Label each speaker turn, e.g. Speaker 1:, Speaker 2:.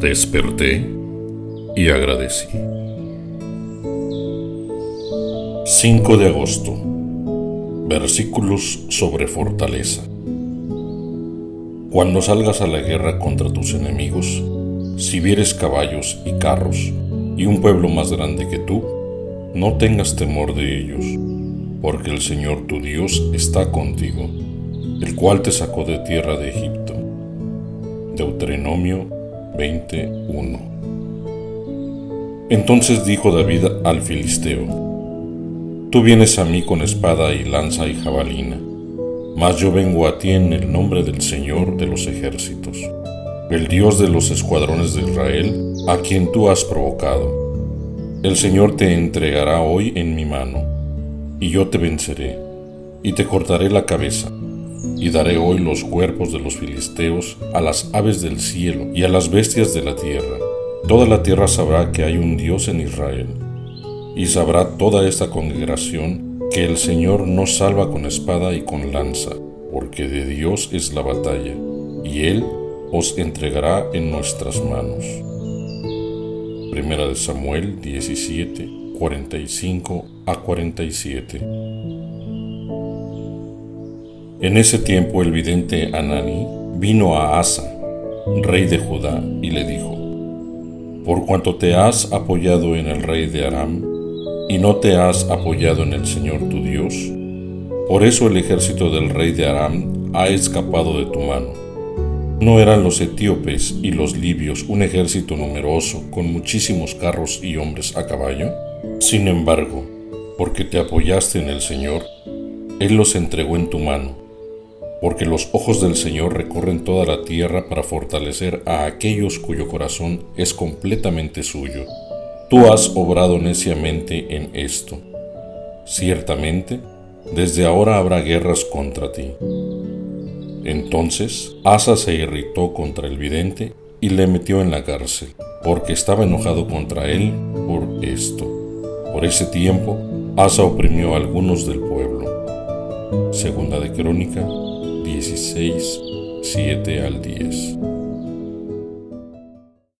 Speaker 1: Desperté y agradecí. 5 de agosto. Versículos sobre fortaleza. Cuando salgas a la guerra contra tus enemigos, si vieres caballos y carros y un pueblo más grande que tú, no tengas temor de ellos, porque el Señor tu Dios está contigo, el cual te sacó de tierra de Egipto. Deuteronomio 21. Entonces dijo David al filisteo, Tú vienes a mí con espada y lanza y jabalina, mas yo vengo a ti en el nombre del Señor de los ejércitos, el Dios de los escuadrones de Israel, a quien tú has provocado. El Señor te entregará hoy en mi mano, y yo te venceré, y te cortaré la cabeza y daré hoy los cuerpos de los filisteos a las aves del cielo y a las bestias de la tierra. Toda la tierra sabrá que hay un Dios en Israel, y sabrá toda esta congregación que el Señor no salva con espada y con lanza, porque de Dios es la batalla, y Él os entregará en nuestras manos. Primera de Samuel 17, 45 a 47. En ese tiempo el vidente Anani vino a Asa, rey de Judá, y le dijo, Por cuanto te has apoyado en el rey de Aram, y no te has apoyado en el Señor tu Dios, por eso el ejército del rey de Aram ha escapado de tu mano. ¿No eran los etíopes y los libios un ejército numeroso con muchísimos carros y hombres a caballo? Sin embargo, porque te apoyaste en el Señor, Él los entregó en tu mano porque los ojos del Señor recorren toda la tierra para fortalecer a aquellos cuyo corazón es completamente suyo. Tú has obrado neciamente en esto. Ciertamente, desde ahora habrá guerras contra ti. Entonces Asa se irritó contra el vidente y le metió en la cárcel, porque estaba enojado contra él por esto. Por ese tiempo, Asa oprimió a algunos del pueblo. Segunda de Crónica 16, 7 al 10.